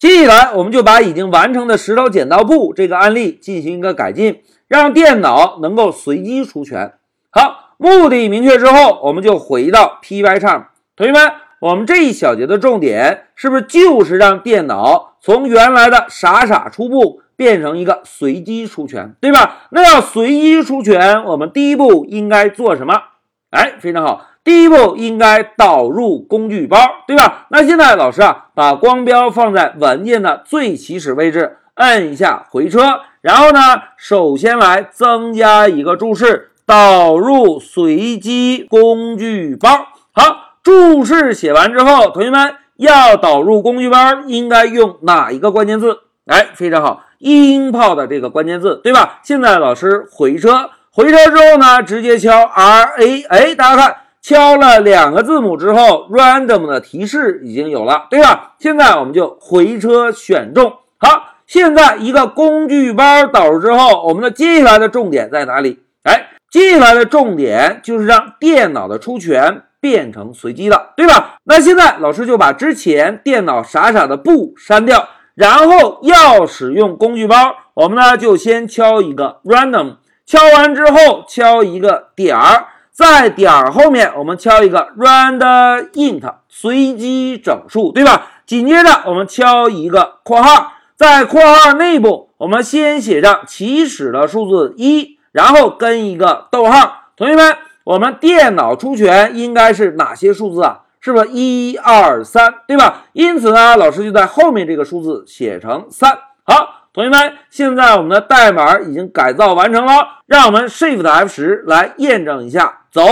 接下来，我们就把已经完成的石头剪刀布这个案例进行一个改进，让电脑能够随机出拳。好，目的明确之后，我们就回到 Pycharm。同学们，我们这一小节的重点是不是就是让电脑从原来的傻傻出布变成一个随机出拳，对吧？那要随机出拳，我们第一步应该做什么？哎，非常好。第一步应该导入工具包，对吧？那现在老师啊，把光标放在文件的最起始位置，摁一下回车，然后呢，首先来增加一个注释，导入随机工具包。好，注释写完之后，同学们要导入工具包，应该用哪一个关键字？哎，非常好，音炮的这个关键字，对吧？现在老师回车，回车之后呢，直接敲 R A，哎，大家看。敲了两个字母之后，random 的提示已经有了，对吧？现在我们就回车选中。好，现在一个工具包导入之后，我们的接下来的重点在哪里？哎，接下来的重点就是让电脑的出拳变成随机的，对吧？那现在老师就把之前电脑傻傻的不删掉，然后要使用工具包，我们呢就先敲一个 random，敲完之后敲一个点儿。在点儿后面，我们敲一个 random int 随机整数，对吧？紧接着我们敲一个括号，在括号内部，我们先写上起始的数字一，然后跟一个逗号。同学们，我们电脑出拳应该是哪些数字啊？是不是一二三，对吧？因此呢，老师就在后面这个数字写成三。好。同学们，现在我们的代码已经改造完成了，让我们 Shift F 十来验证一下。走，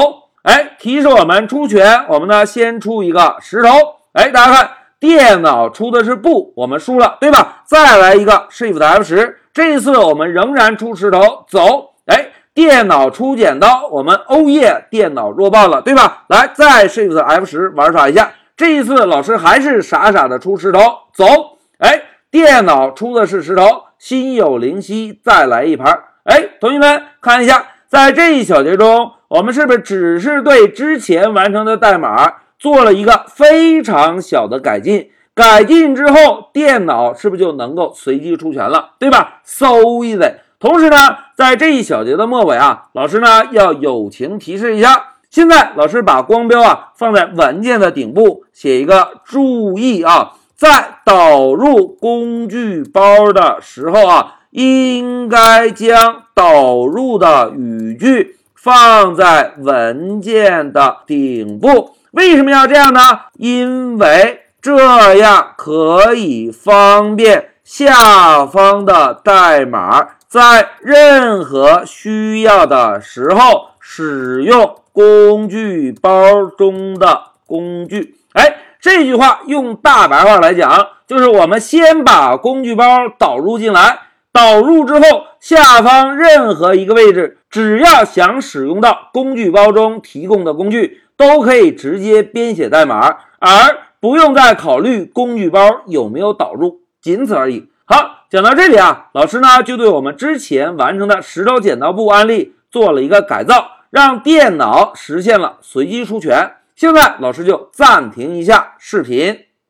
哎，提示我们出拳，我们呢先出一个石头。哎，大家看，电脑出的是布，我们输了，对吧？再来一个 Shift F 十，这一次我们仍然出石头。走，哎，电脑出剪刀，我们欧耶，电脑弱爆了，对吧？来，再 Shift F 十玩耍一下，这一次老师还是傻傻的出石头。走，哎。电脑出的是石头，心有灵犀，再来一盘。哎，同学们看一下，在这一小节中，我们是不是只是对之前完成的代码做了一个非常小的改进？改进之后，电脑是不是就能够随机出拳了？对吧？So easy。同时呢，在这一小节的末尾啊，老师呢要友情提示一下，现在老师把光标啊放在文件的顶部，写一个注意啊。在导入工具包的时候啊，应该将导入的语句放在文件的顶部。为什么要这样呢？因为这样可以方便下方的代码在任何需要的时候使用工具包中的工具。哎。这句话用大白话来讲，就是我们先把工具包导入进来，导入之后，下方任何一个位置，只要想使用到工具包中提供的工具，都可以直接编写代码，而不用再考虑工具包有没有导入，仅此而已。好，讲到这里啊，老师呢就对我们之前完成的石头剪刀布案例做了一个改造，让电脑实现了随机出拳。现在老师就暂停一下视频。